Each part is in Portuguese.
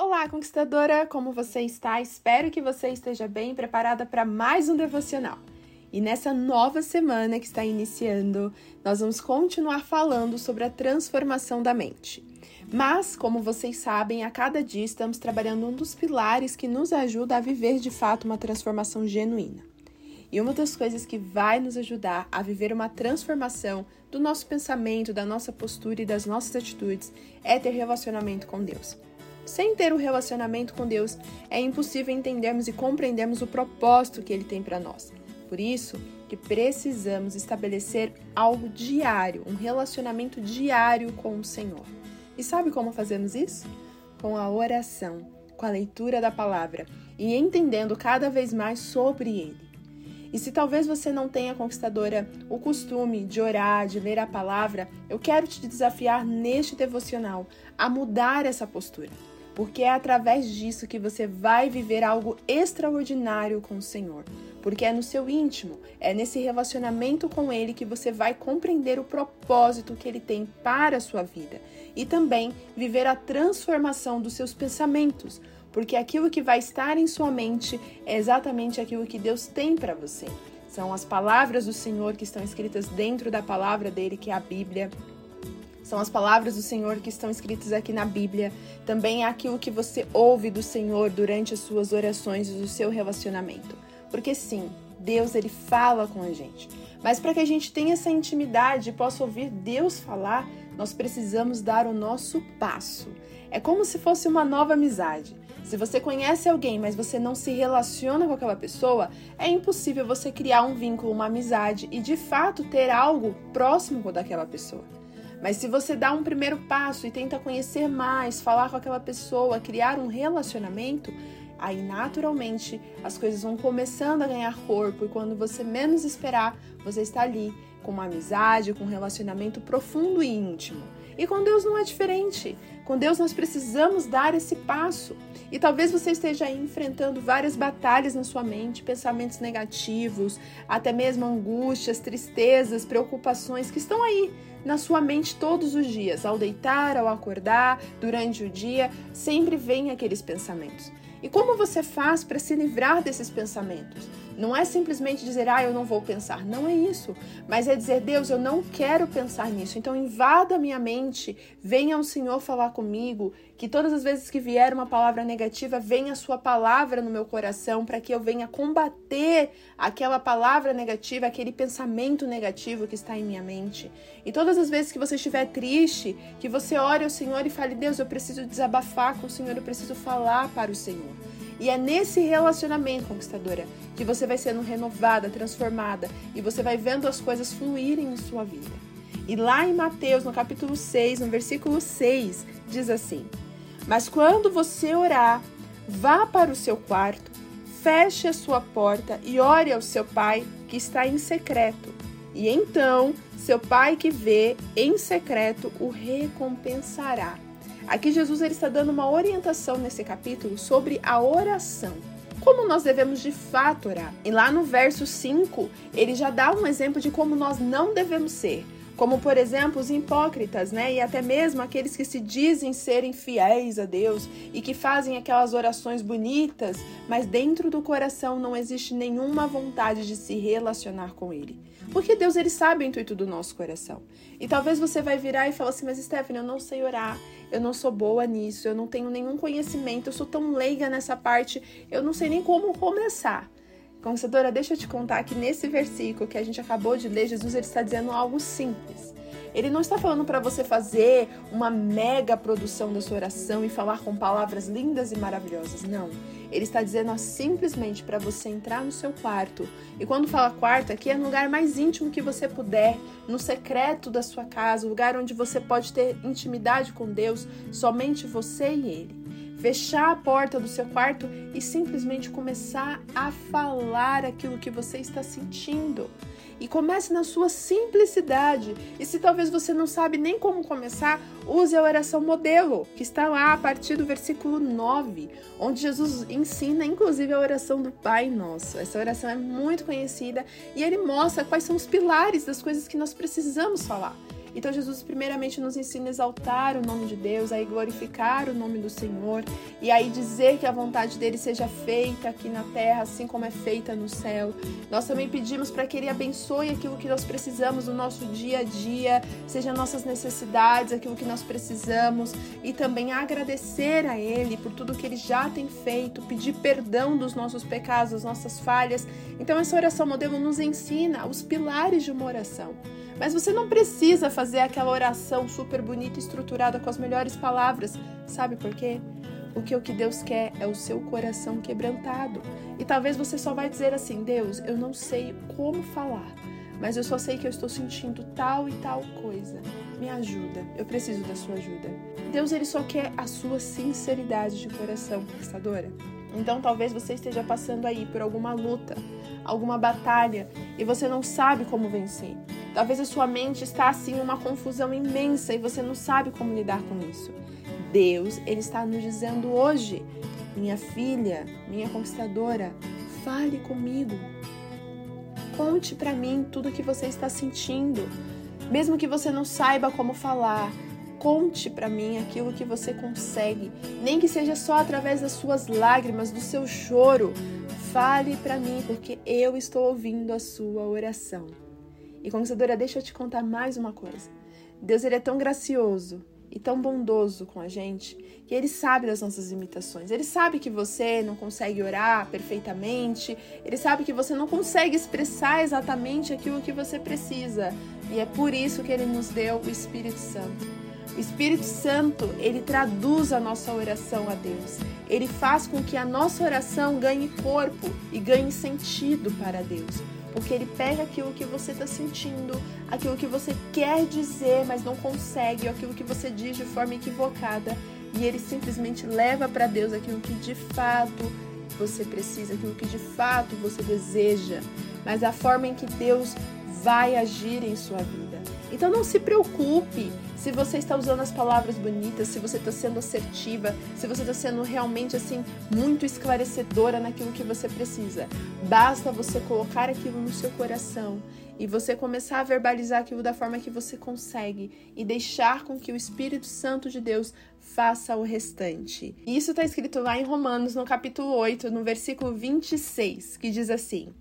Olá, conquistadora! Como você está? Espero que você esteja bem preparada para mais um devocional. E nessa nova semana que está iniciando, nós vamos continuar falando sobre a transformação da mente. Mas, como vocês sabem, a cada dia estamos trabalhando um dos pilares que nos ajuda a viver de fato uma transformação genuína. E uma das coisas que vai nos ajudar a viver uma transformação do nosso pensamento, da nossa postura e das nossas atitudes é ter relacionamento com Deus. Sem ter um relacionamento com Deus, é impossível entendermos e compreendermos o propósito que Ele tem para nós. Por isso que precisamos estabelecer algo diário, um relacionamento diário com o Senhor. E sabe como fazemos isso? Com a oração, com a leitura da palavra e entendendo cada vez mais sobre Ele. E se talvez você não tenha, conquistadora, o costume de orar, de ler a palavra, eu quero te desafiar neste devocional a mudar essa postura porque é através disso que você vai viver algo extraordinário com o Senhor. Porque é no seu íntimo, é nesse relacionamento com Ele que você vai compreender o propósito que Ele tem para a sua vida e também viver a transformação dos seus pensamentos, porque aquilo que vai estar em sua mente é exatamente aquilo que Deus tem para você. São as palavras do Senhor que estão escritas dentro da palavra dele, que é a Bíblia. São as palavras do Senhor que estão escritas aqui na Bíblia. Também é aquilo que você ouve do Senhor durante as suas orações e o seu relacionamento. Porque sim, Deus ele fala com a gente. Mas para que a gente tenha essa intimidade e possa ouvir Deus falar, nós precisamos dar o nosso passo. É como se fosse uma nova amizade. Se você conhece alguém, mas você não se relaciona com aquela pessoa, é impossível você criar um vínculo, uma amizade e de fato ter algo próximo daquela pessoa. Mas se você dá um primeiro passo e tenta conhecer mais, falar com aquela pessoa, criar um relacionamento, aí naturalmente as coisas vão começando a ganhar corpo e quando você menos esperar, você está ali com uma amizade, com um relacionamento profundo e íntimo. E com Deus não é diferente. Com Deus nós precisamos dar esse passo. E talvez você esteja aí enfrentando várias batalhas na sua mente, pensamentos negativos, até mesmo angústias, tristezas, preocupações que estão aí na sua mente todos os dias, ao deitar, ao acordar, durante o dia, sempre vem aqueles pensamentos. E como você faz para se livrar desses pensamentos? Não é simplesmente dizer, ah, eu não vou pensar. Não é isso. Mas é dizer, Deus, eu não quero pensar nisso. Então invada a minha mente, venha o Senhor falar comigo. Que todas as vezes que vier uma palavra negativa, venha a sua palavra no meu coração, para que eu venha combater aquela palavra negativa, aquele pensamento negativo que está em minha mente. E todas as vezes que você estiver triste, que você ore ao Senhor e fale, Deus, eu preciso desabafar com o Senhor, eu preciso falar para o Senhor. E é nesse relacionamento, conquistadora, que você vai sendo renovada, transformada e você vai vendo as coisas fluírem em sua vida. E lá em Mateus, no capítulo 6, no versículo 6, diz assim: Mas quando você orar, vá para o seu quarto, feche a sua porta e ore ao seu pai que está em secreto. E então seu pai que vê em secreto o recompensará. Aqui Jesus ele está dando uma orientação nesse capítulo sobre a oração. Como nós devemos de fato orar. E lá no verso 5, ele já dá um exemplo de como nós não devemos ser. Como, por exemplo, os hipócritas, né? E até mesmo aqueles que se dizem serem fiéis a Deus e que fazem aquelas orações bonitas, mas dentro do coração não existe nenhuma vontade de se relacionar com Ele. Porque Deus ele sabe o intuito do nosso coração. E talvez você vai virar e falar assim: "Mas Stephanie, eu não sei orar. Eu não sou boa nisso. Eu não tenho nenhum conhecimento. Eu sou tão leiga nessa parte. Eu não sei nem como começar." Conhecedora, deixa eu te contar que nesse versículo que a gente acabou de ler, Jesus ele está dizendo algo simples. Ele não está falando para você fazer uma mega produção da sua oração e falar com palavras lindas e maravilhosas. Não. Ele está dizendo ó, simplesmente para você entrar no seu quarto. E quando fala quarto, aqui é no lugar mais íntimo que você puder, no secreto da sua casa, o lugar onde você pode ter intimidade com Deus, somente você e Ele fechar a porta do seu quarto e simplesmente começar a falar aquilo que você está sentindo. E comece na sua simplicidade. E se talvez você não sabe nem como começar, use a oração modelo, que está lá a partir do versículo 9, onde Jesus ensina inclusive a oração do Pai Nosso. Essa oração é muito conhecida e ele mostra quais são os pilares das coisas que nós precisamos falar. Então, Jesus, primeiramente, nos ensina a exaltar o nome de Deus, a glorificar o nome do Senhor e aí dizer que a vontade dele seja feita aqui na terra, assim como é feita no céu. Nós também pedimos para que ele abençoe aquilo que nós precisamos no nosso dia a dia, seja nossas necessidades, aquilo que nós precisamos e também agradecer a ele por tudo que ele já tem feito, pedir perdão dos nossos pecados, das nossas falhas. Então, essa oração modelo nos ensina os pilares de uma oração. Mas você não precisa fazer aquela oração super bonita, estruturada com as melhores palavras. Sabe por quê? Porque o que Deus quer é o seu coração quebrantado. E talvez você só vai dizer assim: Deus, eu não sei como falar, mas eu só sei que eu estou sentindo tal e tal coisa. Me ajuda, eu preciso da sua ajuda. Deus ele só quer a sua sinceridade de coração, conquistadora. Então talvez você esteja passando aí por alguma luta, alguma batalha e você não sabe como vencer. Talvez a sua mente está assim uma confusão imensa e você não sabe como lidar com isso. Deus, ele está nos dizendo hoje, minha filha, minha conquistadora, fale comigo. Conte para mim tudo o que você está sentindo. Mesmo que você não saiba como falar, conte para mim aquilo que você consegue, nem que seja só através das suas lágrimas, do seu choro. Fale para mim, porque eu estou ouvindo a sua oração. E conquistadora, deixa eu te contar mais uma coisa. Deus ele é tão gracioso e tão bondoso com a gente que ele sabe das nossas limitações. Ele sabe que você não consegue orar perfeitamente, ele sabe que você não consegue expressar exatamente aquilo que você precisa. E é por isso que ele nos deu o Espírito Santo. O Espírito Santo, ele traduz a nossa oração a Deus. Ele faz com que a nossa oração ganhe corpo e ganhe sentido para Deus porque ele pega aquilo que você está sentindo, aquilo que você quer dizer, mas não consegue, ou aquilo que você diz de forma equivocada, e ele simplesmente leva para Deus aquilo que de fato você precisa, aquilo que de fato você deseja, mas a forma em que Deus vai agir em sua vida. Então não se preocupe se você está usando as palavras bonitas, se você está sendo assertiva, se você está sendo realmente assim muito esclarecedora naquilo que você precisa. Basta você colocar aquilo no seu coração e você começar a verbalizar aquilo da forma que você consegue e deixar com que o Espírito Santo de Deus faça o restante. Isso está escrito lá em Romanos, no capítulo 8, no versículo 26, que diz assim: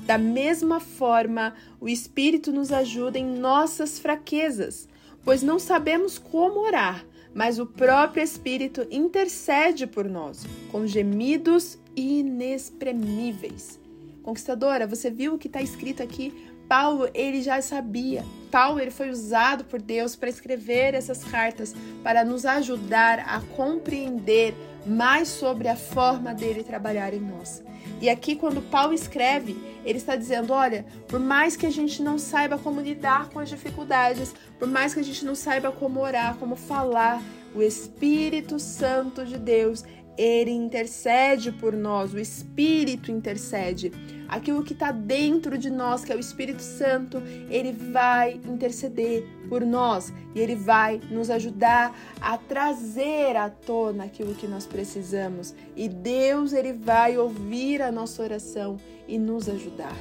Da mesma forma, o Espírito nos ajuda em nossas fraquezas pois não sabemos como orar, mas o próprio Espírito intercede por nós, com gemidos inexprimíveis. Conquistadora, você viu o que está escrito aqui? Paulo, ele já sabia. Paulo, ele foi usado por Deus para escrever essas cartas, para nos ajudar a compreender mais sobre a forma dele trabalhar em nós. E aqui, quando Paulo escreve, ele está dizendo: olha, por mais que a gente não saiba como lidar com as dificuldades, por mais que a gente não saiba como orar, como falar, o Espírito Santo de Deus, ele intercede por nós, o Espírito intercede. Aquilo que está dentro de nós, que é o Espírito Santo, ele vai interceder por nós e ele vai nos ajudar a trazer à tona aquilo que nós precisamos. E Deus, ele vai ouvir a nossa oração e nos ajudar.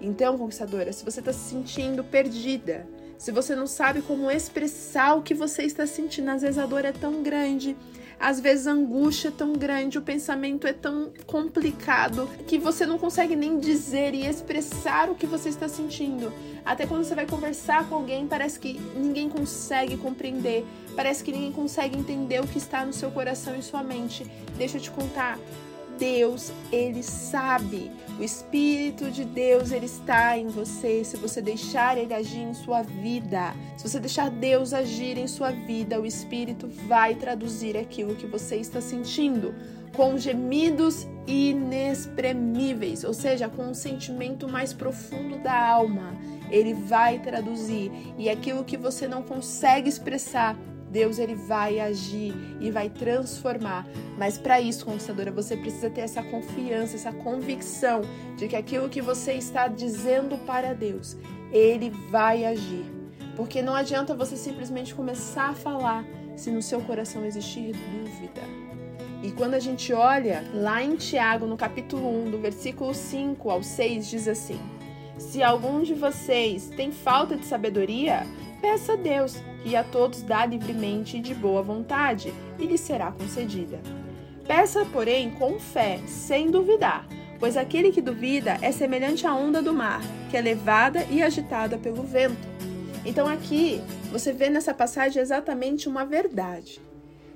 Então, conquistadora, se você está se sentindo perdida, se você não sabe como expressar o que você está sentindo, às vezes a dor é tão grande às vezes a angústia é tão grande, o pensamento é tão complicado que você não consegue nem dizer e expressar o que você está sentindo. Até quando você vai conversar com alguém, parece que ninguém consegue compreender, parece que ninguém consegue entender o que está no seu coração e sua mente. Deixa eu te contar, Deus, ele sabe. O Espírito de Deus, ele está em você. Se você deixar ele agir em sua vida, se você deixar Deus agir em sua vida, o Espírito vai traduzir aquilo que você está sentindo com gemidos inexprimíveis, ou seja, com um sentimento mais profundo da alma. Ele vai traduzir e aquilo que você não consegue expressar, Deus ele vai agir e vai transformar. Mas para isso, conquistadora, você precisa ter essa confiança, essa convicção de que aquilo que você está dizendo para Deus, ele vai agir. Porque não adianta você simplesmente começar a falar se no seu coração existir dúvida. E quando a gente olha lá em Tiago, no capítulo 1, do versículo 5 ao 6, diz assim: Se algum de vocês tem falta de sabedoria, Peça a Deus, que a todos dá livremente e de boa vontade, e lhe será concedida. Peça, porém, com fé, sem duvidar, pois aquele que duvida é semelhante à onda do mar, que é levada e agitada pelo vento. Então aqui você vê nessa passagem exatamente uma verdade.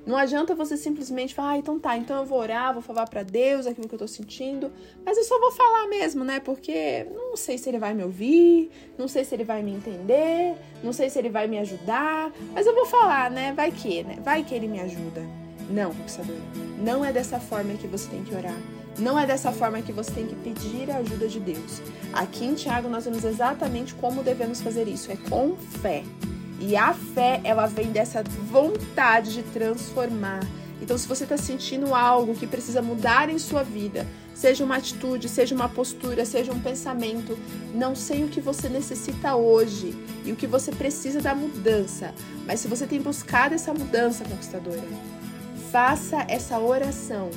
Não adianta você simplesmente falar, ah, então tá, então eu vou orar, vou falar para Deus aquilo que eu tô sentindo, mas eu só vou falar mesmo, né? Porque não sei se ele vai me ouvir, não sei se ele vai me entender, não sei se ele vai me ajudar, mas eu vou falar, né? Vai que, né? Vai que ele me ajuda. Não, conquistador, não é dessa forma que você tem que orar. Não é dessa forma que você tem que pedir a ajuda de Deus. Aqui em Tiago nós vemos exatamente como devemos fazer isso, é com fé. E a fé, ela vem dessa vontade de transformar. Então, se você está sentindo algo que precisa mudar em sua vida, seja uma atitude, seja uma postura, seja um pensamento, não sei o que você necessita hoje e o que você precisa da mudança, mas se você tem buscado essa mudança, conquistadora, faça essa oração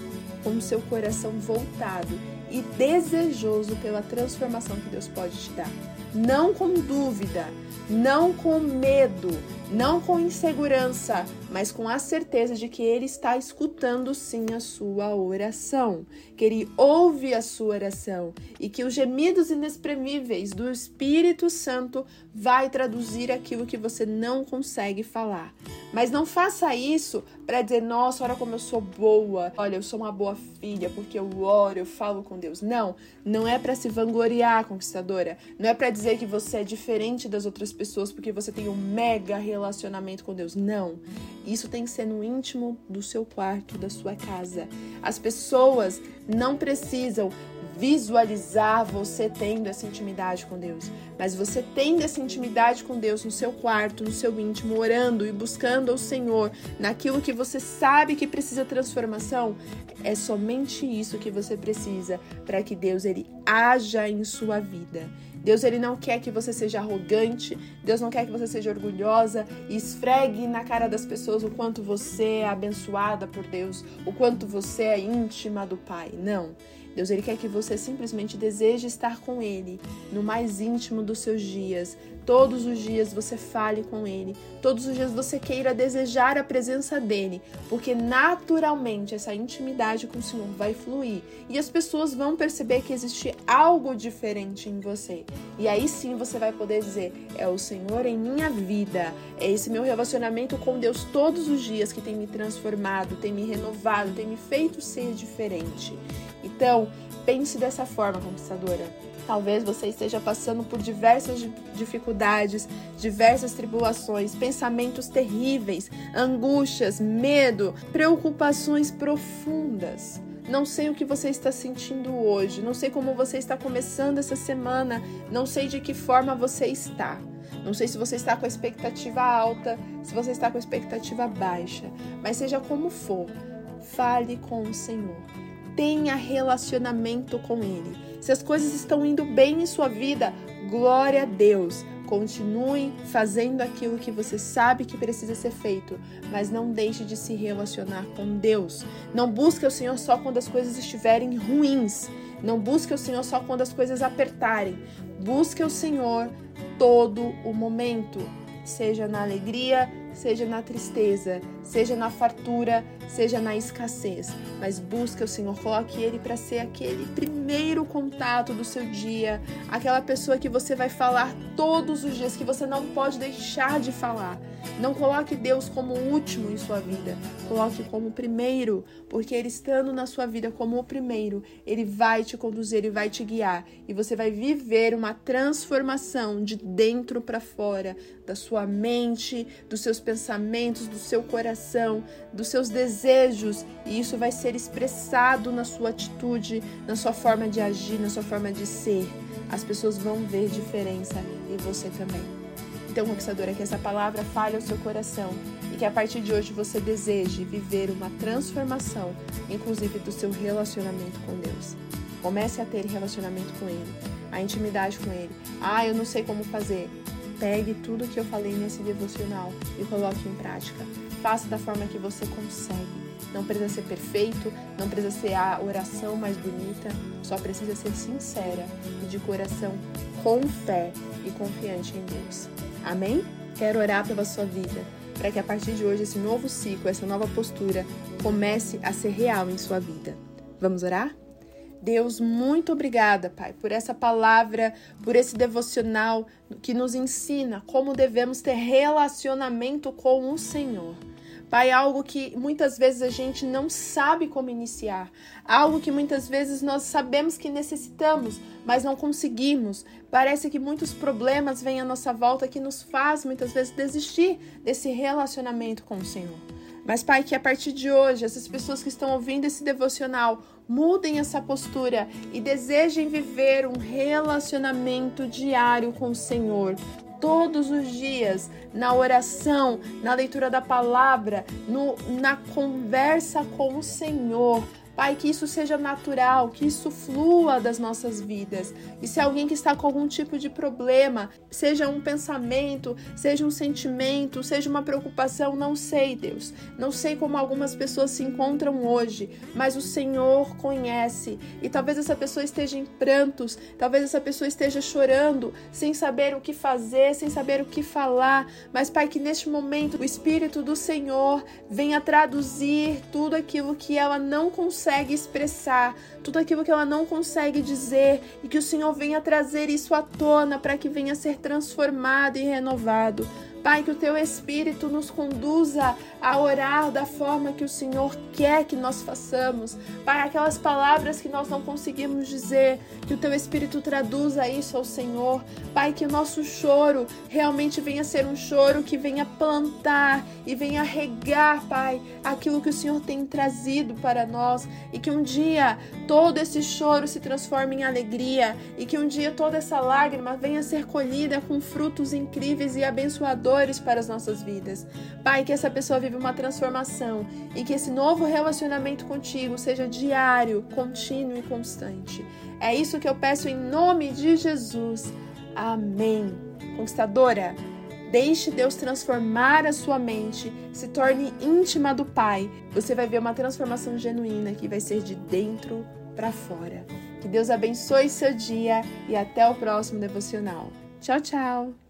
com o seu coração voltado e desejoso pela transformação que Deus pode te dar. Não com dúvida, não com medo, não com insegurança, mas com a certeza de que Ele está escutando sim a sua oração, que Ele ouve a sua oração e que os gemidos inexprimíveis do Espírito Santo vai traduzir aquilo que você não consegue falar. Mas não faça isso para dizer, nossa, olha como eu sou boa, olha, eu sou uma boa filha porque eu oro, eu falo com Deus. Não, não é para se vangloriar, conquistadora. Não é para dizer que você é diferente das outras pessoas porque você tem um mega relacionamento com Deus. Não. Isso tem que ser no íntimo do seu quarto, da sua casa. As pessoas não precisam visualizar você tendo essa intimidade com Deus, mas você tendo essa intimidade com Deus no seu quarto, no seu íntimo, orando e buscando ao Senhor naquilo que você sabe que precisa transformação, é somente isso que você precisa para que Deus ele haja em sua vida. Deus ele não quer que você seja arrogante, Deus não quer que você seja orgulhosa e esfregue na cara das pessoas o quanto você é abençoada por Deus, o quanto você é íntima do Pai. Não. Deus ele quer que você simplesmente deseje estar com ele no mais íntimo dos seus dias. Todos os dias você fale com ele, todos os dias você queira desejar a presença dele, porque naturalmente essa intimidade com o Senhor vai fluir e as pessoas vão perceber que existe algo diferente em você. E aí sim você vai poder dizer: é o Senhor em minha vida, é esse meu relacionamento com Deus todos os dias que tem me transformado, tem me renovado, tem me feito ser diferente. Então, pense dessa forma, conquistadora. Talvez você esteja passando por diversas dificuldades, diversas tribulações, pensamentos terríveis, angústias, medo, preocupações profundas. Não sei o que você está sentindo hoje, não sei como você está começando essa semana, não sei de que forma você está. Não sei se você está com a expectativa alta, se você está com a expectativa baixa, mas seja como for, fale com o Senhor tenha relacionamento com Ele. Se as coisas estão indo bem em sua vida, glória a Deus. Continue fazendo aquilo que você sabe que precisa ser feito, mas não deixe de se relacionar com Deus. Não busque o Senhor só quando as coisas estiverem ruins. Não busque o Senhor só quando as coisas apertarem. Busque o Senhor todo o momento, seja na alegria, seja na tristeza, seja na fartura, seja na escassez. Mas busque o Senhor, coloque Ele para ser aquele primeiro contato do seu dia, aquela pessoa que você vai falar todos os dias, que você não pode deixar de falar. Não coloque Deus como o último em sua vida, coloque como o primeiro, porque Ele estando na sua vida como o primeiro, Ele vai te conduzir, Ele vai te guiar e você vai viver uma transformação de dentro para fora, da sua mente, dos seus pensamentos, do seu coração, dos seus desejos, e isso vai ser expressado na sua atitude, na sua forma de agir, na sua forma de ser. As pessoas vão ver diferença e você também. Então, conquistadora, que essa palavra fale ao seu coração e que a partir de hoje você deseje viver uma transformação, inclusive do seu relacionamento com Deus. Comece a ter relacionamento com Ele, a intimidade com Ele. Ah, eu não sei como fazer. Pegue tudo que eu falei nesse devocional e coloque em prática. Faça da forma que você consegue. Não precisa ser perfeito, não precisa ser a oração mais bonita, só precisa ser sincera e de coração com fé e confiante em Deus. Amém? Quero orar pela sua vida, para que a partir de hoje esse novo ciclo, essa nova postura comece a ser real em sua vida. Vamos orar? Deus, muito obrigada, Pai, por essa palavra, por esse devocional que nos ensina como devemos ter relacionamento com o Senhor. Pai, algo que muitas vezes a gente não sabe como iniciar, algo que muitas vezes nós sabemos que necessitamos, mas não conseguimos. Parece que muitos problemas vêm à nossa volta que nos faz muitas vezes desistir desse relacionamento com o Senhor. Mas, Pai, que a partir de hoje, essas pessoas que estão ouvindo esse devocional mudem essa postura e desejem viver um relacionamento diário com o Senhor. Todos os dias, na oração, na leitura da palavra, no, na conversa com o Senhor, Pai, que isso seja natural, que isso flua das nossas vidas. E se alguém que está com algum tipo de problema, seja um pensamento, seja um sentimento, seja uma preocupação, não sei, Deus. Não sei como algumas pessoas se encontram hoje, mas o Senhor conhece. E talvez essa pessoa esteja em prantos, talvez essa pessoa esteja chorando, sem saber o que fazer, sem saber o que falar. Mas, Pai, que neste momento o Espírito do Senhor venha traduzir tudo aquilo que ela não consegue consegue expressar, tudo aquilo que ela não consegue dizer, e que o Senhor venha trazer isso à tona para que venha ser transformado e renovado. Pai, que o teu Espírito nos conduza a orar da forma que o Senhor quer que nós façamos. Pai, aquelas palavras que nós não conseguimos dizer, que o teu Espírito traduza isso ao Senhor. Pai, que o nosso choro realmente venha ser um choro que venha plantar e venha regar, Pai, aquilo que o Senhor tem trazido para nós. E que um dia todo esse choro se transforme em alegria. E que um dia toda essa lágrima venha ser colhida com frutos incríveis e abençoadores para as nossas vidas. Pai, que essa pessoa viva uma transformação e que esse novo relacionamento contigo seja diário, contínuo e constante. É isso que eu peço em nome de Jesus. Amém. Conquistadora, Deixe Deus transformar a sua mente, se torne íntima do Pai. Você vai ver uma transformação genuína que vai ser de dentro para fora. Que Deus abençoe seu dia e até o próximo devocional. Tchau, tchau!